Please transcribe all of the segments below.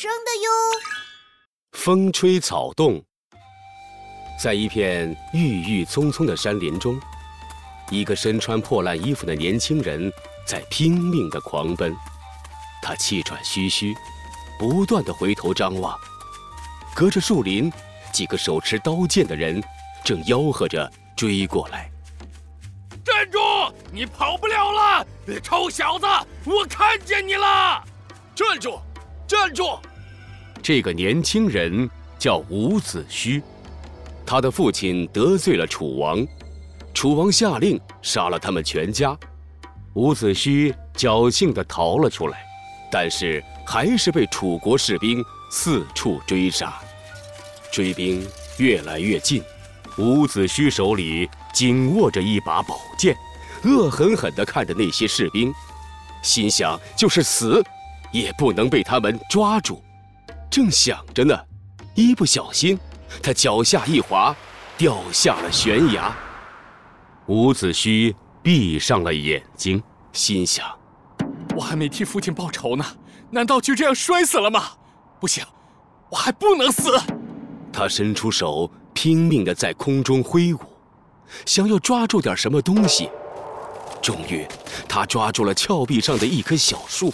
生的哟。风吹草动，在一片郁郁葱葱的山林中，一个身穿破烂衣服的年轻人在拼命的狂奔。他气喘吁吁，不断的回头张望。隔着树林，几个手持刀剑的人正吆喝着追过来。站住！你跑不了了，臭小子！我看见你了！站住！站住！这个年轻人叫伍子胥，他的父亲得罪了楚王，楚王下令杀了他们全家。伍子胥侥幸地逃了出来，但是还是被楚国士兵四处追杀。追兵越来越近，伍子胥手里紧握着一把宝剑，恶狠狠地看着那些士兵，心想：就是死，也不能被他们抓住。正想着呢，一不小心，他脚下一滑，掉下了悬崖。伍子胥闭上了眼睛，心想：我还没替父亲报仇呢，难道就这样摔死了吗？不行，我还不能死！他伸出手，拼命地在空中挥舞，想要抓住点什么东西。终于，他抓住了峭壁上的一棵小树。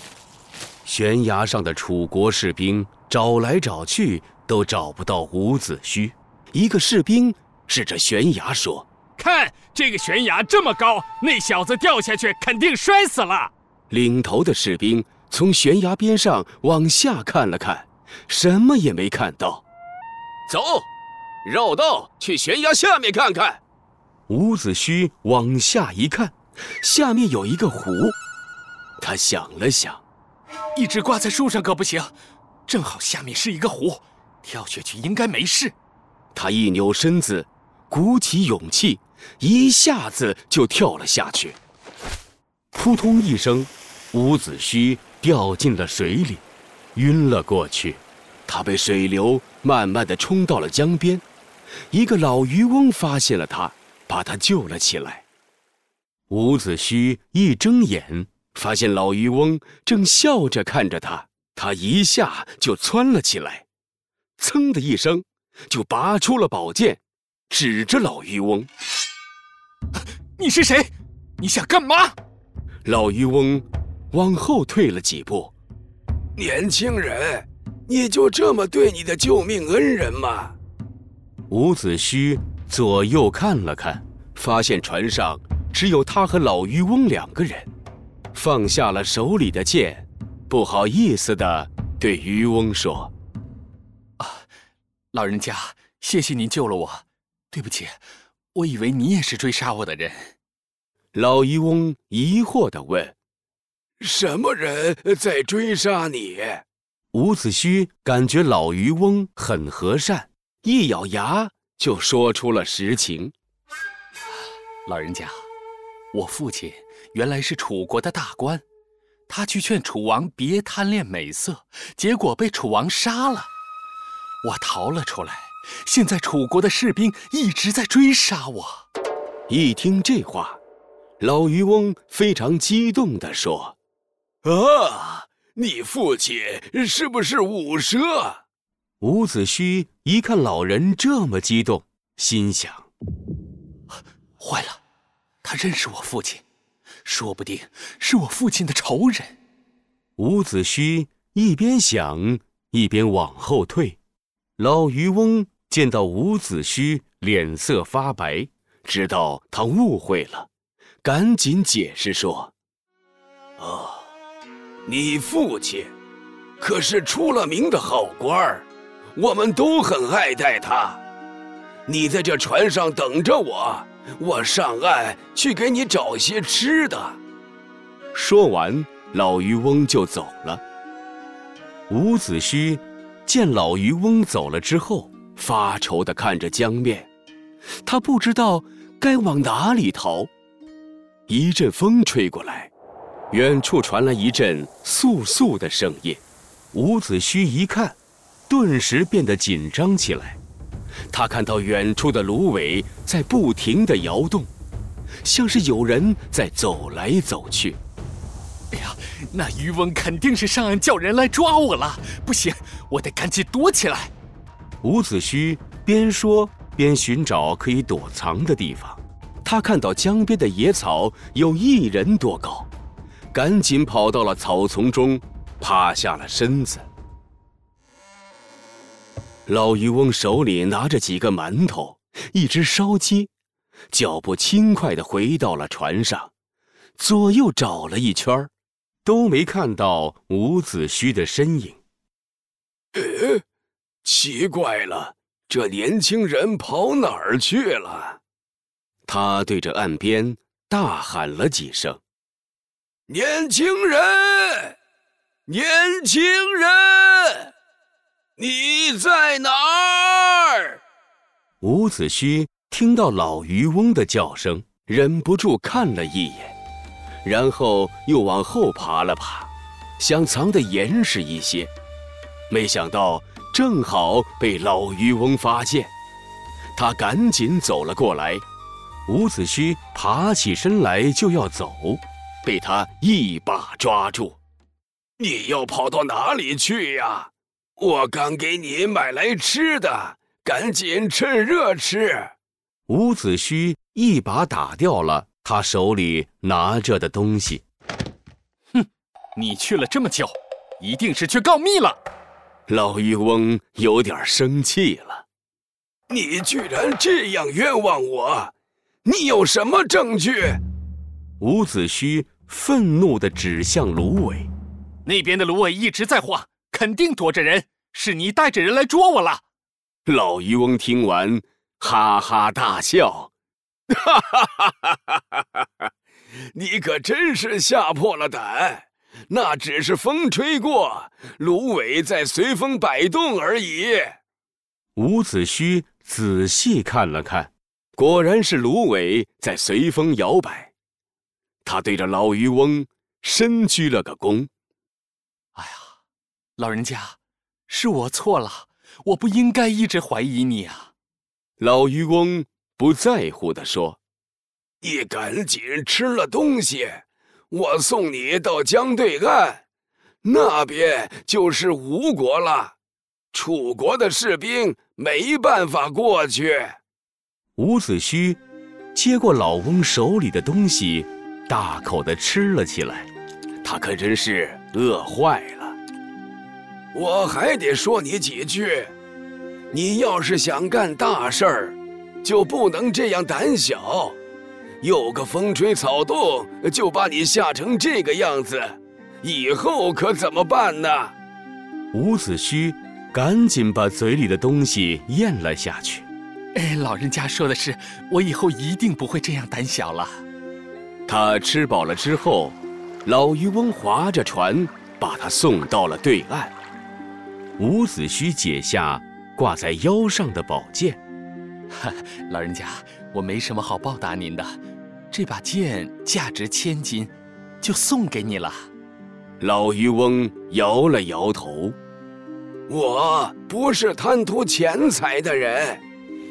悬崖上的楚国士兵找来找去，都找不到伍子胥。一个士兵指着悬崖说：“看这个悬崖这么高，那小子掉下去肯定摔死了。”领头的士兵从悬崖边上往下看了看，什么也没看到。走，绕道去悬崖下面看看。伍子胥往下一看，下面有一个湖。他想了想。一直挂在树上可不行，正好下面是一个湖，跳下去应该没事。他一扭身子，鼓起勇气，一下子就跳了下去。扑通一声，伍子胥掉进了水里，晕了过去。他被水流慢慢的冲到了江边，一个老渔翁发现了他，把他救了起来。伍子胥一睁眼。发现老渔翁正笑着看着他，他一下就窜了起来，噌的一声就拔出了宝剑，指着老渔翁：“你是谁？你想干嘛？”老渔翁往后退了几步：“年轻人，你就这么对你的救命恩人吗？”伍子胥左右看了看，发现船上只有他和老渔翁两个人。放下了手里的剑，不好意思的对渔翁说：“啊，老人家，谢谢您救了我。对不起，我以为你也是追杀我的人。”老渔翁疑惑的问：“什么人在追杀你？”伍子胥感觉老渔翁很和善，一咬牙就说出了实情：“老人家，我父亲。”原来是楚国的大官，他去劝楚王别贪恋美色，结果被楚王杀了。我逃了出来，现在楚国的士兵一直在追杀我。一听这话，老渔翁非常激动地说：“啊，你父亲是不是伍奢？”伍子胥一看老人这么激动，心想：坏了，他认识我父亲。说不定是我父亲的仇人。伍子胥一边想，一边往后退。老渔翁见到伍子胥脸色发白，知道他误会了，赶紧解释说：“哦，你父亲可是出了名的好官儿，我们都很爱戴他。你在这船上等着我。”我上岸去给你找些吃的。说完，老渔翁就走了。伍子胥见老渔翁走了之后，发愁地看着江面，他不知道该往哪里逃。一阵风吹过来，远处传来一阵簌簌的声音。伍子胥一看，顿时变得紧张起来。他看到远处的芦苇在不停地摇动，像是有人在走来走去。哎呀，那渔翁肯定是上岸叫人来抓我了。不行，我得赶紧躲起来。伍子胥边说边寻找可以躲藏的地方。他看到江边的野草有一人多高，赶紧跑到了草丛中，趴下了身子。老渔翁手里拿着几个馒头，一只烧鸡，脚步轻快地回到了船上，左右找了一圈，都没看到伍子胥的身影。呃，奇怪了，这年轻人跑哪儿去了？他对着岸边大喊了几声：“年轻人，年轻人！”你在哪儿？伍子胥听到老渔翁的叫声，忍不住看了一眼，然后又往后爬了爬，想藏得严实一些。没想到正好被老渔翁发现，他赶紧走了过来。伍子胥爬起身来就要走，被他一把抓住：“你要跑到哪里去呀？”我刚给你买来吃的，赶紧趁热吃。伍子胥一把打掉了他手里拿着的东西。哼，你去了这么久，一定是去告密了。老渔翁有点生气了。你居然这样冤枉我，你有什么证据？伍子胥愤怒地指向芦苇。那边的芦苇一直在晃。肯定躲着人，是你带着人来捉我了。老渔翁听完，哈哈大笑：“哈哈哈哈哈哈！你可真是吓破了胆。那只是风吹过，芦苇在随风摆动而已。”伍子胥仔细看了看，果然是芦苇在随风摇摆。他对着老渔翁深鞠了个躬。老人家，是我错了，我不应该一直怀疑你啊。老渔翁不在乎地说：“你赶紧吃了东西，我送你到江对岸，那边就是吴国了。楚国的士兵没办法过去。”伍子胥接过老翁手里的东西，大口的吃了起来。他可真是饿坏了。我还得说你几句，你要是想干大事儿，就不能这样胆小。有个风吹草动，就把你吓成这个样子，以后可怎么办呢？伍子胥赶紧把嘴里的东西咽了下去。哎，老人家说的是，我以后一定不会这样胆小了。他吃饱了之后，老渔翁划着船把他送到了对岸。伍子胥解下挂在腰上的宝剑，哈，老人家，我没什么好报答您的，这把剑价值千金，就送给你了。老渔翁摇了摇头，我不是贪图钱财的人，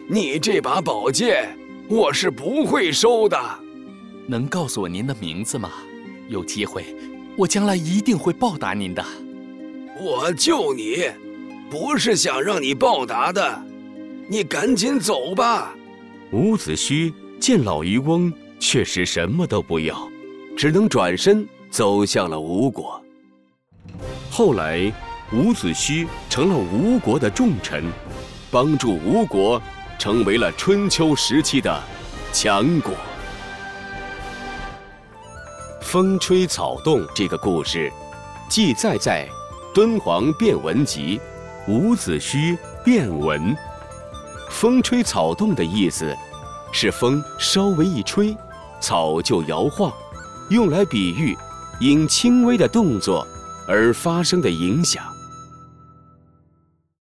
你这把宝剑我是不会收的。能告诉我您的名字吗？有机会，我将来一定会报答您的。我救你，不是想让你报答的，你赶紧走吧。伍子胥见老渔翁确实什么都不要，只能转身走向了吴国。后来，伍子胥成了吴国的重臣，帮助吴国成为了春秋时期的强国。风吹草动这个故事，记载在。敦煌变文集，伍子胥变文。风吹草动的意思，是风稍微一吹，草就摇晃，用来比喻因轻微的动作而发生的影响。